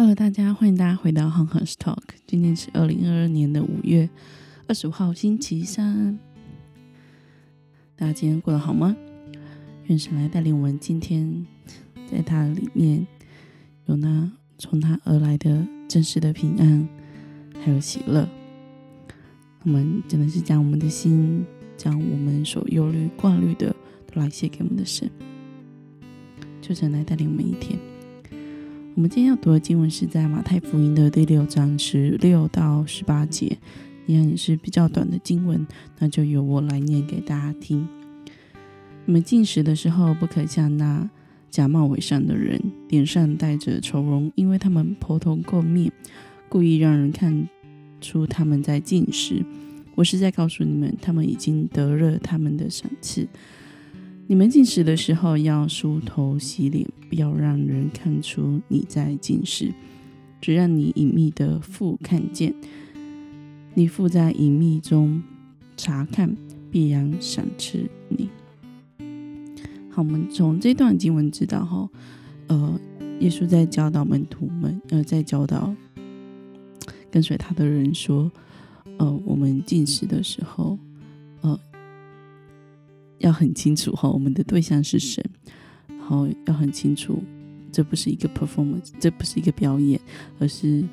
Hello，大家欢迎大家回到 Hong Kong Talk。今天是二零二二年的五月二十五号，星期三。大家今天过得好吗？愿神来带领我们今天，在他里面有那从他而来的真实的平安，还有喜乐。我们真的是将我们的心，将我们所忧虑挂虑的，都来写给我们的神，就神来带领我们一天。我们今天要读的经文是在马太福音的第六章十六到十八节，一样也是比较短的经文，那就由我来念给大家听。你们进食的时候，不可像那假冒伪善的人，脸上带着愁容，因为他们蓬头垢面，故意让人看出他们在进食。我是在告诉你们，他们已经得了他们的赏赐。你们进食的时候要梳头洗脸，不要让人看出你在进食，只让你隐秘的父看见。你父在隐秘中查看，必然赏赐你。好，我们从这段经文知道哈，呃，耶稣在教导门徒们，呃，在教导跟随他的人说，呃，我们进食的时候，呃。要很清楚哈，我们的对象是神，然后要很清楚，这不是一个 performance，这不是一个表演，而是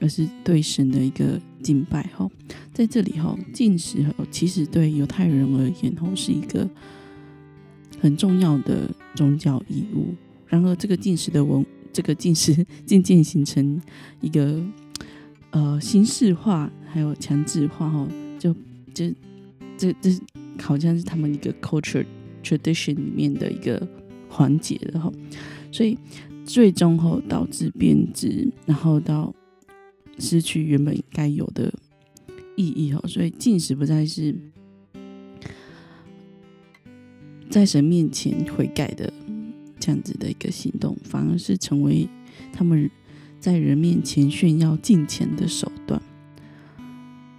而是对神的一个敬拜哈。在这里哈，进食其实对犹太人而言哈是一个很重要的宗教义务。然而，这个进食的文，这个进食渐渐形成一个呃形式化，还有强制化哈，就就这这。好像是他们一个 culture tradition 里面的一个环节了哈，所以最终后导致变质，然后到失去原本该有的意义哈，所以进食不再是在神面前悔改的这样子的一个行动，反而是成为他们在人面前炫耀金钱的手段。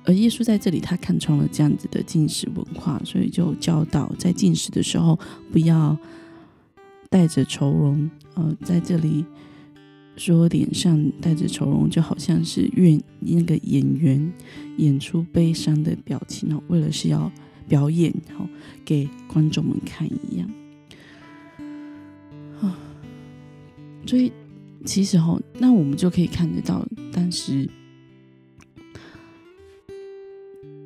而耶稣在这里，他看穿了这样子的进食文化，所以就教导在进食的时候不要带着愁容。呃，在这里说脸上带着愁容，就好像是愿那个演员演出悲伤的表情哦，为了是要表演好给观众们看一样。啊，所以其实哈，那我们就可以看得到当时。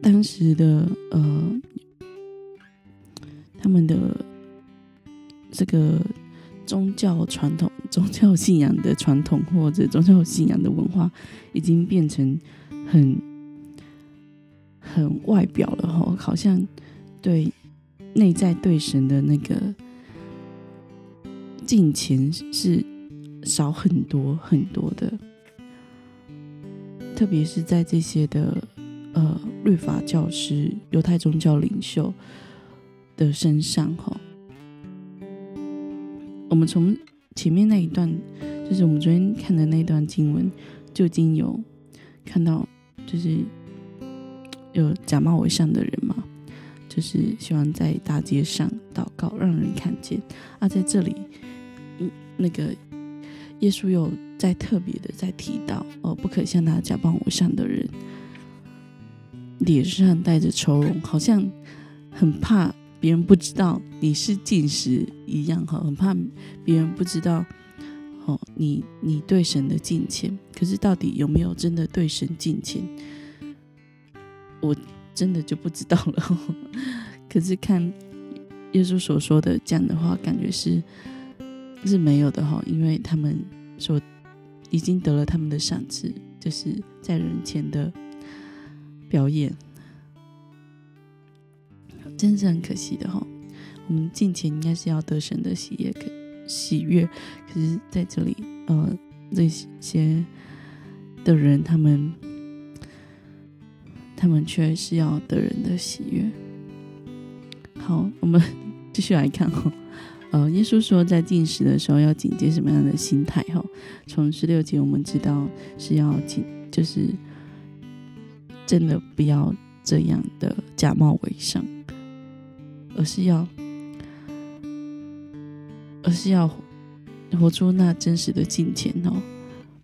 当时的呃，他们的这个宗教传统、宗教信仰的传统或者宗教信仰的文化，已经变成很很外表了哈，好像对内在对神的那个敬虔是少很多很多的，特别是在这些的。呃，律法教师、犹太宗教领袖的身上，哈，我们从前面那一段，就是我们昨天看的那一段经文，就已经有看到，就是有假冒伪善的人嘛，就是希望在大街上祷告，让人看见。啊，在这里，嗯，那个耶稣又在特别的在提到，哦，不可向那假冒伪善的人。脸上带着愁容，好像很怕别人不知道你是进食一样，哈，很怕别人不知道，哦，你你对神的敬虔，可是到底有没有真的对神敬虔，我真的就不知道了。可是看耶稣所说的这样的话，感觉是是没有的哈，因为他们说已经得了他们的赏赐，就是在人前的。表演，真是很可惜的哈。我们进前应该是要得神的喜悦，可喜悦，可是在这里，呃，这些的人，他们，他们却是要得人的喜悦。好，我们 继续来看哈。呃，耶稣说，在进食的时候要警戒什么样的心态哈？从十六节我们知道是要警，就是。真的不要这样的假冒伪善，而是要，而是要活出那真实的金钱哦。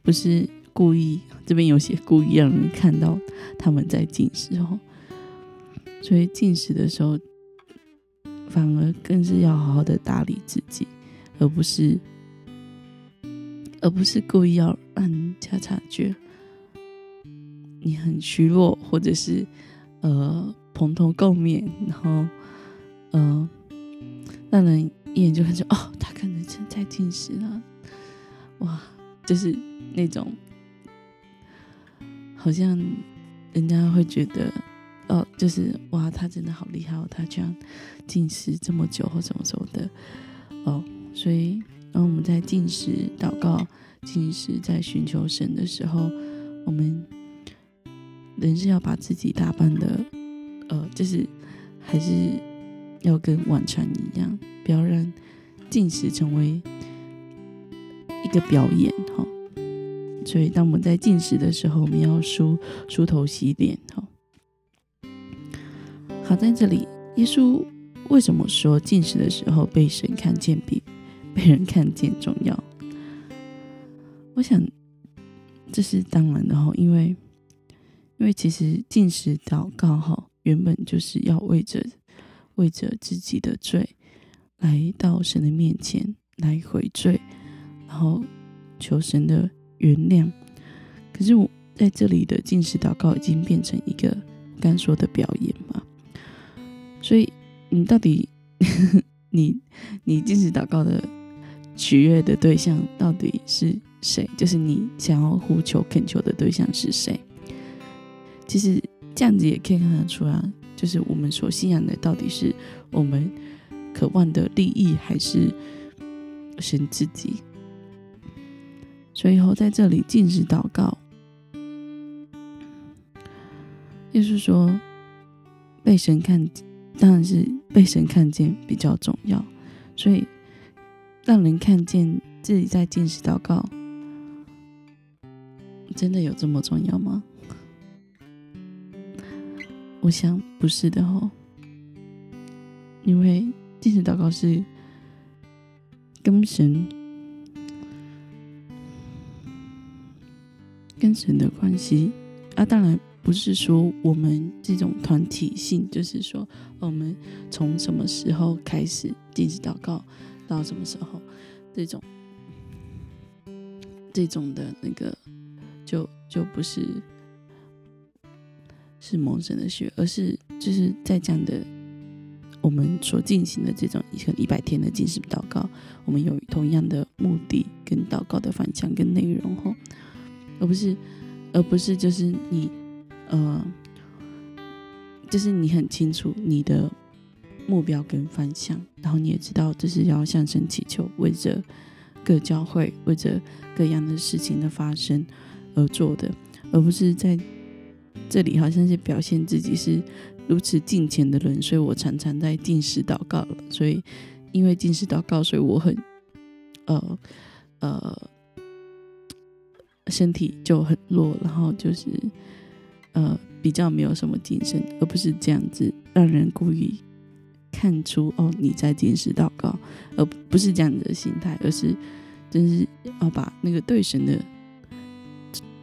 不是故意，这边有写故意让人看到他们在进食哦。所以进食的时候，反而更是要好好的打理自己，而不是而不是故意要让人家察觉你很虚弱，或者是呃蓬头垢面，然后呃让人一眼就看出哦，他可能正在进食了，哇，就是那种好像人家会觉得。哦，就是哇，他真的好厉害哦！他居然进食这么久或什么什么的哦，所以当我们在进食、祷告、进食在寻求神的时候，我们人是要把自己打扮的，呃，就是还是要跟晚餐一样，不要让进食成为一个表演哈。所以当我们在进食的时候，我们要梳梳头、洗脸哈。好，在这里，耶稣为什么说进食的时候被神看见比被人看见重要？我想这是当然的哈，因为因为其实进食祷告哈，原本就是要为着为着自己的罪来到神的面前来悔罪，然后求神的原谅。可是我在这里的进食祷告已经变成一个刚说的表演嘛。所以，你到底，你你进食祷告的取悦的对象到底是谁？就是你想要呼求恳求的对象是谁？其实这样子也可以看得出来，就是我们所信仰的到底是我们渴望的利益，还是神自己？所以后在这里禁止祷告，就是说被神看。当然是被神看见比较重要，所以让人看见自己在进食祷告，真的有这么重要吗？我想不是的哦，因为进食祷告是跟神跟神的关系啊，当然。不是说我们这种团体性，就是说我们从什么时候开始禁止祷告，到什么时候，这种这种的那个，就就不是是蒙神的血，而是就是在讲的我们所进行的这种一个一百天的进食祷告，我们有同样的目的跟祷告的方向跟内容吼，而不是而不是就是你。呃，就是你很清楚你的目标跟方向，然后你也知道这是要向神祈求，为着各教会，为着各样的事情的发生而做的，而不是在这里好像是表现自己是如此敬虔的人，所以我常常在进食祷告，所以因为进食祷告，所以我很呃呃身体就很弱，然后就是。呃，比较没有什么精神，而不是这样子让人故意看出哦你在坚持祷告，而不是这样子的心态，而是真是要把那个对神的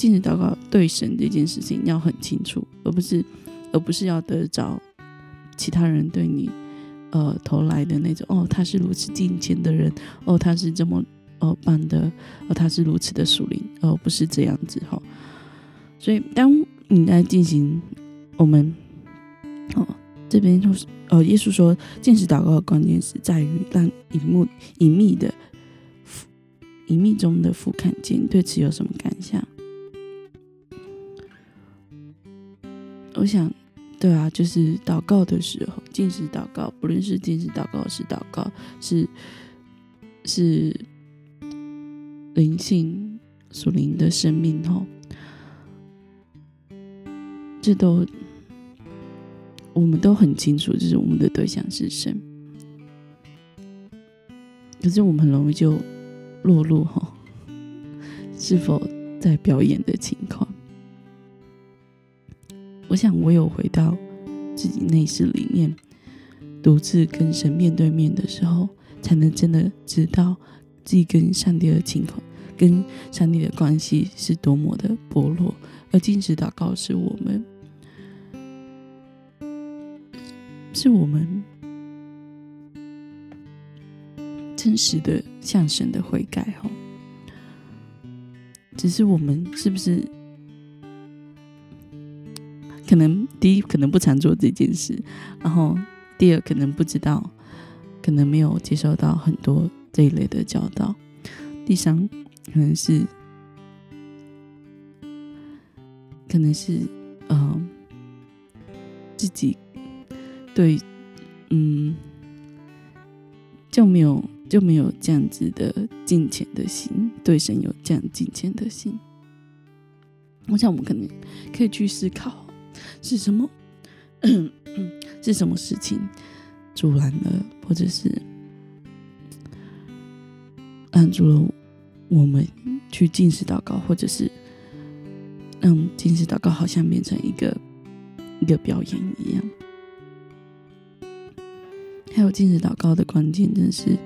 坚持祷告对神这件事情要很清楚，而不是而不是要得着其他人对你呃投来的那种哦他是如此敬虔的人，哦他是这么哦棒的，哦他是如此的属灵，哦不是这样子哈，所以当。你在进行我们哦，这边就是呃，耶稣说，见识祷告的关键是在于让隐幕隐秘的隐秘中的父看见。对此有什么感想？我想，对啊，就是祷告的时候，进食祷告，不论是进食祷告是祷告，是是灵性属灵的生命哦。这都，我们都很清楚，就是我们的对象是神。可是我们很容易就落入哈，是否在表演的情况？我想，我有回到自己内室里面，独自跟神面对面的时候，才能真的知道自己跟上帝的情况跟上帝的关系是多么的薄弱，而禁食祷告是我们，是我们真实的向神的悔改哈。只是我们是不是可能第一可能不常做这件事，然后第二可能不知道，可能没有接受到很多这一类的教导，第三。可能是，可能是，呃，自己对，嗯，就没有就没有这样子的敬虔的心，对神有这样敬虔的心。我想，我们可能可以去思考，是什么，是什么事情阻拦了，或者是按住了。我们去进食祷告，或者是让进食祷告好像变成一个一个表演一样。还有进食祷告的关键，真是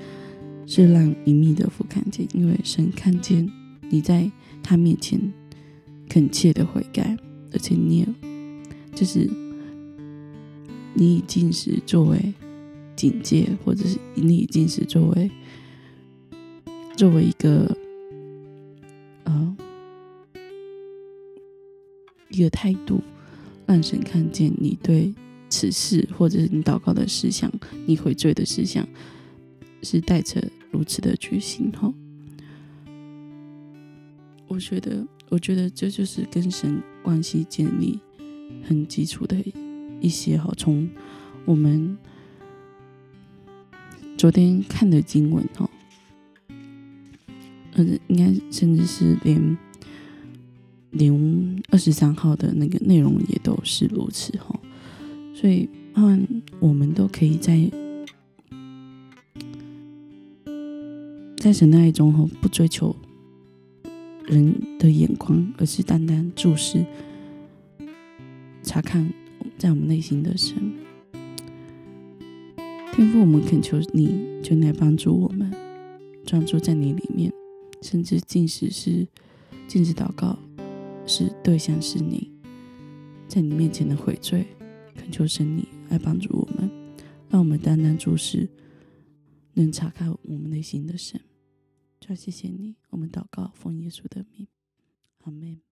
是让隐秘的父看见，因为神看见你在他面前恳切的悔改，而且你也就是你以进食作为警戒，或者是你以进食作为作为一个。一个态度，让神看见你对此事，或者是你祷告的事项，你悔罪的事项，是带着如此的决心哈。我觉得，我觉得这就是跟神关系建立很基础的一些哈。从我们昨天看的经文哈，呃，应该甚至是连。连二十三号的那个内容也都是如此哈，所以嗯，我们都可以在在神的爱中哈，不追求人的眼光，而是单单注视、查看在我们内心的神。天父，我们恳求你，就来帮助我们专注在你里面，甚至进食是禁止祷告。是对象是你，在你面前的悔罪，恳求神你来帮助我们，让我们单单注视，能查看我们内心的神。主谢谢你，我们祷告奉耶稣的名，阿门。